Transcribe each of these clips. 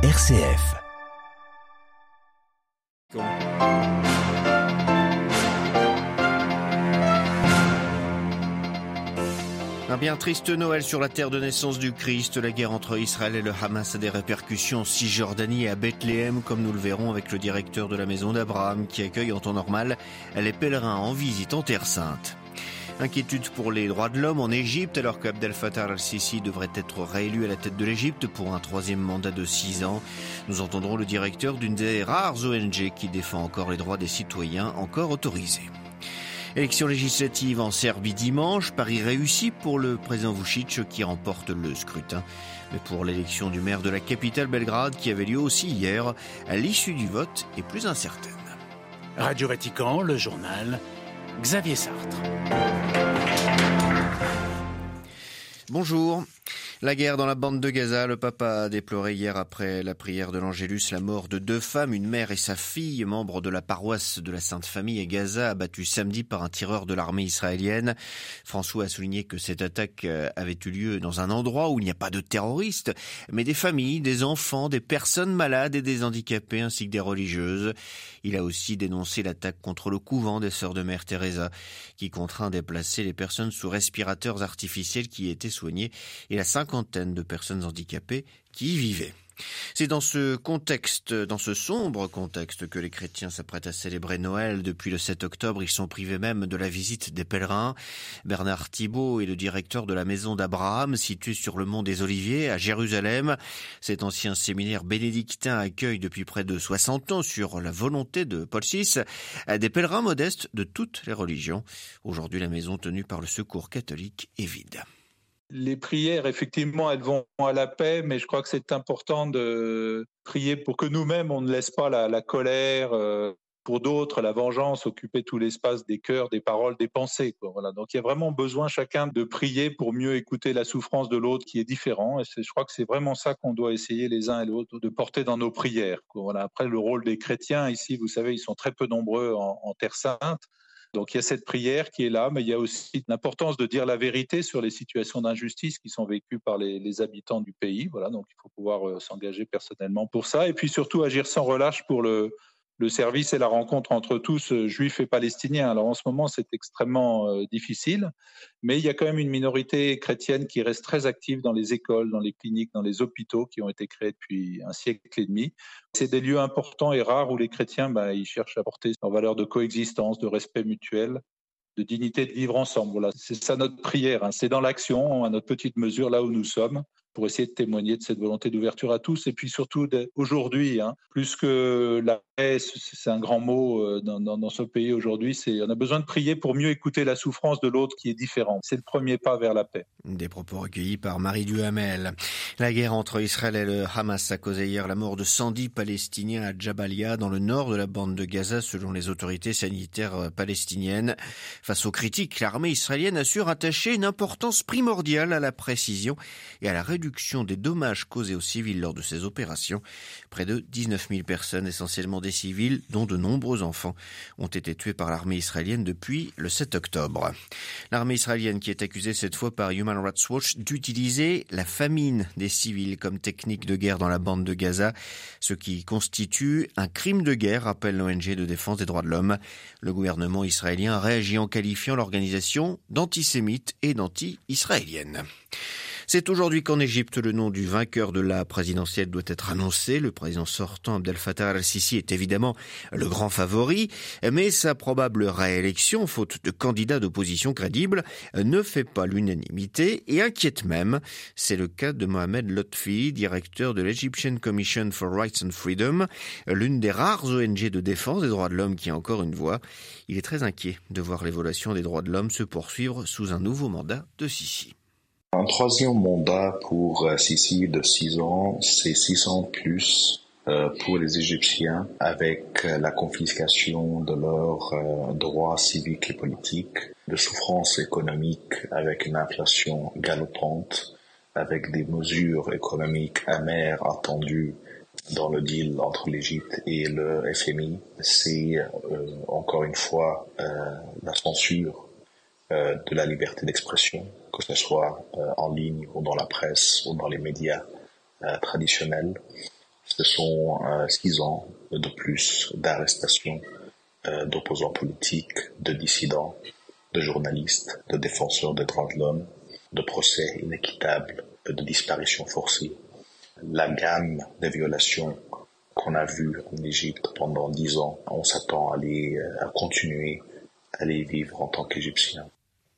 RCF. Un bien triste Noël sur la terre de naissance du Christ. La guerre entre Israël et le Hamas a des répercussions en Cisjordanie et à Bethléem, comme nous le verrons avec le directeur de la maison d'Abraham qui accueille en temps normal les pèlerins en visite en Terre Sainte. Inquiétude pour les droits de l'homme en Égypte alors qu'Abdel Fattah al-Sisi devrait être réélu à la tête de l'Égypte pour un troisième mandat de six ans. Nous entendrons le directeur d'une des rares ONG qui défend encore les droits des citoyens encore autorisés. Élection législative en Serbie dimanche, Paris réussi pour le président Vucic qui remporte le scrutin. Mais pour l'élection du maire de la capitale Belgrade qui avait lieu aussi hier, l'issue du vote est plus incertaine. Radio Vatican, le journal, Xavier Sartre. Bonjour. La guerre dans la bande de Gaza, le papa a déploré hier après la prière de l'Angélus la mort de deux femmes, une mère et sa fille, membres de la paroisse de la Sainte Famille à Gaza, abattues samedi par un tireur de l'armée israélienne. François a souligné que cette attaque euh, avait eu lieu dans un endroit où il n'y a pas de terroristes, mais des familles, des enfants, des personnes malades et des handicapés ainsi que des religieuses. Il a aussi dénoncé l'attaque contre le couvent des Sœurs de Mère Teresa, qui contraint déplacer les personnes sous respirateurs artificiels qui étaient soignées et la de personnes handicapées qui y vivaient. C'est dans ce contexte, dans ce sombre contexte que les chrétiens s'apprêtent à célébrer Noël. Depuis le 7 octobre, ils sont privés même de la visite des pèlerins. Bernard Thibault est le directeur de la maison d'Abraham, située sur le mont des Oliviers, à Jérusalem. Cet ancien séminaire bénédictin accueille depuis près de 60 ans, sur la volonté de Paul VI, des pèlerins modestes de toutes les religions. Aujourd'hui, la maison tenue par le Secours catholique est vide. Les prières, effectivement, elles vont à la paix, mais je crois que c'est important de prier pour que nous-mêmes, on ne laisse pas la, colère, euh, pour d'autres, la vengeance, occuper tout l'espace des cœurs, des paroles, des pensées. Donc il y a vraiment besoin chacun de prier pour mieux écouter la souffrance de l'autre qui est différent. Et je crois que c'est vraiment ça qu'on doit essayer les uns et les autres de porter dans nos prières. Après, le rôle des chrétiens ici, vous savez, ils sont très peu nombreux en Terre Sainte. Donc il y a cette prière qui est là, mais il y a aussi l'importance de dire la vérité sur les situations d'injustice qui sont vécues par les, habitants du pays. Voilà, donc il faut pouvoir euh, s'engager personnellement pour ça, et puis surtout agir sans relâche pour le, le service et la rencontre entre tous, euh, juifs et palestiniens. Alors en ce moment, c'est extrêmement euh, difficile, mais il y a quand même une minorité chrétienne qui reste très active dans les écoles, dans les cliniques, dans les hôpitaux qui ont été créés depuis un siècle et demi. C'est des lieux importants et rares où les chrétiens, bah, ils cherchent à porter leur valeur de coexistence, de respect mutuel, de dignité de vivre ensemble. Voilà, c'est ça notre prière. Hein. C'est dans l'action, à notre petite mesure, là où nous sommes pour essayer de témoigner de cette volonté d'ouverture à tous. Et puis surtout, aujourd'hui, hein, plus que la paix, c'est un grand mot euh, dans, dans, ce pays aujourd'hui, c'est on a besoin de prier pour mieux écouter la souffrance de l'autre qui est différente. C'est le premier pas vers la paix. Des propos recueillis par Marie Duhamel. La guerre entre Israël et le Hamas a causé hier la mort de 110 Palestiniens à Jabalia, dans le nord de la bande de Gaza, selon les autorités sanitaires euh, palestiniennes. Face aux critiques, l'armée israélienne assure attacher une importance primordiale à la précision et à la réduction des dommages causés aux civils lors de ces opérations. Près de 19 000 personnes, essentiellement des civils, dont de nombreux enfants, ont été tués par l'armée israélienne depuis le 7 octobre. L'armée israélienne qui est accusée cette fois par Human Rights Watch d'utiliser la famine des civils comme technique de guerre dans la bande de Gaza, ce qui constitue un crime de guerre, rappelle l'ONG de défense des droits de l'homme. Le gouvernement israélien a réagi en qualifiant l'organisation d'antisémite et d'anti-israélienne. C'est aujourd'hui qu'en Égypte, le nom du vainqueur de la présidentielle doit être annoncé. Le président sortant Abdel Fattah al-Sisi est évidemment le grand favori, mais sa probable réélection, faute de candidats d'opposition crédibles, ne fait pas l'unanimité et inquiète même. C'est le cas de Mohamed Lotfi, directeur de l'Egyptian Commission for Rights and Freedom, l'une des rares ONG de défense des droits de l'homme qui a encore une voix. Il est très inquiet de voir l'évolution des droits de l'homme se poursuivre sous un nouveau mandat de Sisi. Un troisième mandat pour euh, Sisi de six ans, c'est six ans plus euh, pour les Égyptiens avec euh, la confiscation de leurs droits civiques et politiques, de souffrances économiques avec une inflation galopante, avec des mesures économiques amères attendues dans le deal entre l'Égypte et le FMI. C'est encore une fois la censure de la liberté d'expression que ce soit euh, en ligne ou dans la presse ou dans les médias euh, traditionnels. Ce sont six ans de plus d'arrestation d'opposants politiques, de dissidents, de journalistes, de défenseurs des droits de l'homme, de procès inéquitables, de disparitions forcées. La gamme des violations qu'on a vues en Égypte pendant dix ans, on s'attend à, les, à continuer à les vivre en tant qu'Égyptiens.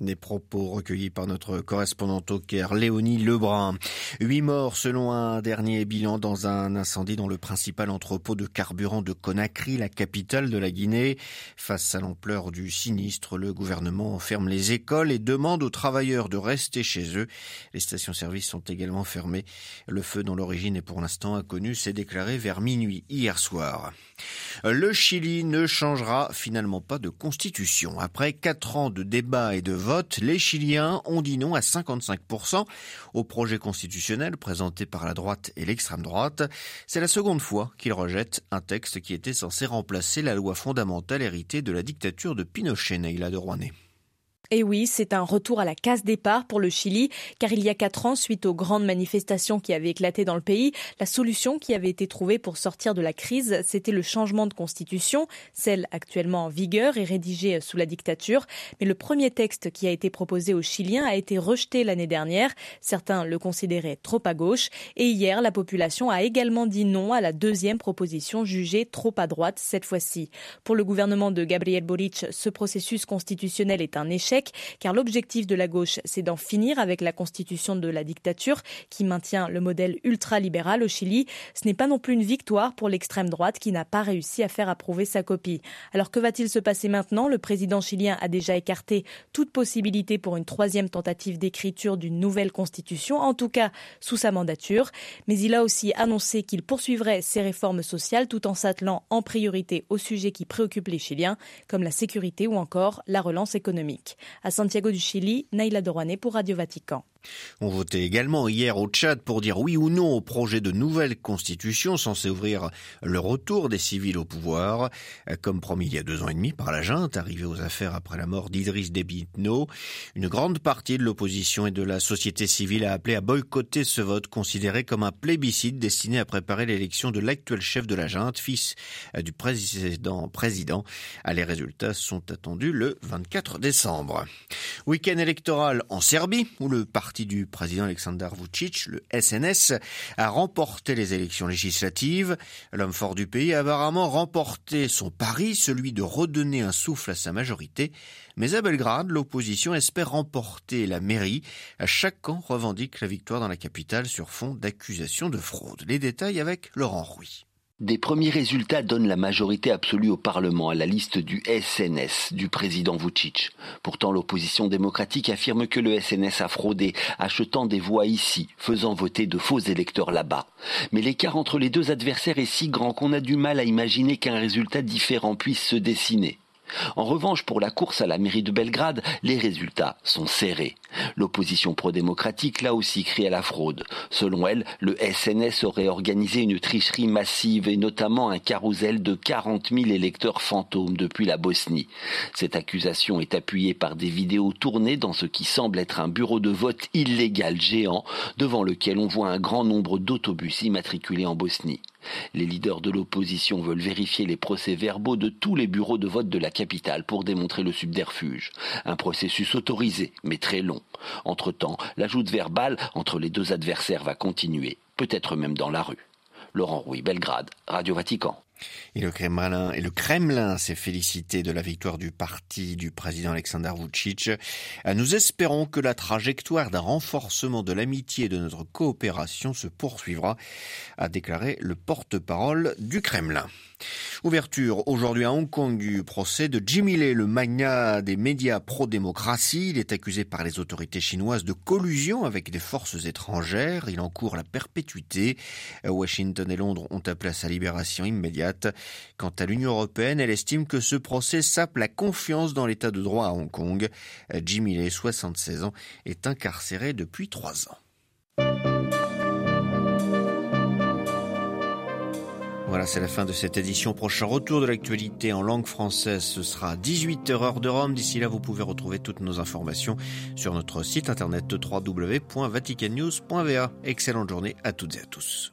Des propos recueillis par notre correspondante au Caire, Léonie Lebrun. Huit morts selon un dernier bilan dans un incendie dans le principal entrepôt de carburant de Conakry, la capitale de la Guinée. Face à l'ampleur du sinistre, le gouvernement ferme les écoles et demande aux travailleurs de rester chez eux. Les stations-service sont également fermées. Le feu dont l'origine est pour l'instant inconnue s'est déclaré vers minuit hier soir. Le Chili ne changera finalement pas de constitution. Après quatre ans de débats et de les Chiliens ont dit non à 55% au projet constitutionnel présenté par la droite et l'extrême droite. C'est la seconde fois qu'ils rejettent un texte qui était censé remplacer la loi fondamentale héritée de la dictature de Pinochet, Neila de Rouanet. Et oui, c'est un retour à la case départ pour le Chili, car il y a quatre ans, suite aux grandes manifestations qui avaient éclaté dans le pays, la solution qui avait été trouvée pour sortir de la crise, c'était le changement de constitution, celle actuellement en vigueur et rédigée sous la dictature. Mais le premier texte qui a été proposé aux Chiliens a été rejeté l'année dernière. Certains le considéraient trop à gauche. Et hier, la population a également dit non à la deuxième proposition jugée trop à droite cette fois-ci. Pour le gouvernement de Gabriel Boric, ce processus constitutionnel est un échec car l'objectif de la gauche, c'est d'en finir avec la constitution de la dictature qui maintient le modèle ultralibéral au Chili. Ce n'est pas non plus une victoire pour l'extrême droite qui n'a pas réussi à faire approuver sa copie. Alors que va-t-il se passer maintenant? Le président chilien a déjà écarté toute possibilité pour une troisième tentative d'écriture d'une nouvelle constitution, en tout cas sous sa mandature. Mais il a aussi annoncé qu'il poursuivrait ses réformes sociales tout en s'attelant en priorité aux sujets qui préoccupent les Chiliens, comme la sécurité ou encore la relance économique. À Santiago du Chili, Naila Dorouane pour Radio Vatican. On votait également hier au Tchad pour dire oui ou non au projet de nouvelle constitution censé ouvrir le retour des civils au pouvoir, comme promis il y a deux ans et demi par la junte, arrivée aux affaires après la mort d'Idriss Déby. Une grande partie de l'opposition et de la société civile a appelé à boycotter ce vote considéré comme un plébiscite destiné à préparer l'élection de l'actuel chef de la junte, fils du président président. Ah, les résultats sont attendus le 24 décembre. Week-end électoral en Serbie, où le parti du président Aleksandar Vucic, le SNS, a remporté les élections législatives. L'homme fort du pays a apparemment remporté son pari, celui de redonner un souffle à sa majorité. Mais à Belgrade, l'opposition espère remporter la mairie. À chaque camp revendique la victoire dans la capitale sur fond d'accusations de fraude. Les détails avec Laurent Rouy. Des premiers résultats donnent la majorité absolue au Parlement à la liste du SNS du président Vucic. Pourtant, l'opposition démocratique affirme que le SNS a fraudé, achetant des voix ici, faisant voter de faux électeurs là-bas. Mais l'écart entre les deux adversaires est si grand qu'on a du mal à imaginer qu'un résultat différent puisse se dessiner. En revanche, pour la course à la mairie de Belgrade, les résultats sont serrés. L'opposition pro-démocratique l'a aussi crie à la fraude. Selon elle, le SNS aurait organisé une tricherie massive et notamment un carrousel de 40 000 électeurs fantômes depuis la Bosnie. Cette accusation est appuyée par des vidéos tournées dans ce qui semble être un bureau de vote illégal géant devant lequel on voit un grand nombre d'autobus immatriculés en Bosnie. Les leaders de l'opposition veulent vérifier les procès-verbaux de tous les bureaux de vote de la capitale pour démontrer le subterfuge. Un processus autorisé, mais très long. Entre-temps, la joute verbale entre les deux adversaires va continuer, peut-être même dans la rue. Laurent Rouy, Belgrade, Radio Vatican. Et le Kremlin, le Kremlin s'est félicité de la victoire du parti du président Alexander Vucic. Nous espérons que la trajectoire d'un renforcement de l'amitié et de notre coopération se poursuivra, a déclaré le porte-parole du Kremlin. Ouverture aujourd'hui à Hong Kong du procès de Jimmy Lee, le magnat des médias pro-démocratie. Il est accusé par les autorités chinoises de collusion avec des forces étrangères. Il encourt la perpétuité. Washington et Londres ont appelé à sa libération immédiate. Quant à l'Union européenne, elle estime que ce procès sape la confiance dans l'état de droit à Hong Kong. Jimmy Lee, 76 ans, est incarcéré depuis trois ans. Voilà, c'est la fin de cette édition. Prochain retour de l'actualité en langue française, ce sera 18h heure de Rome. D'ici là, vous pouvez retrouver toutes nos informations sur notre site internet www.vaticannews.va. Excellente journée à toutes et à tous.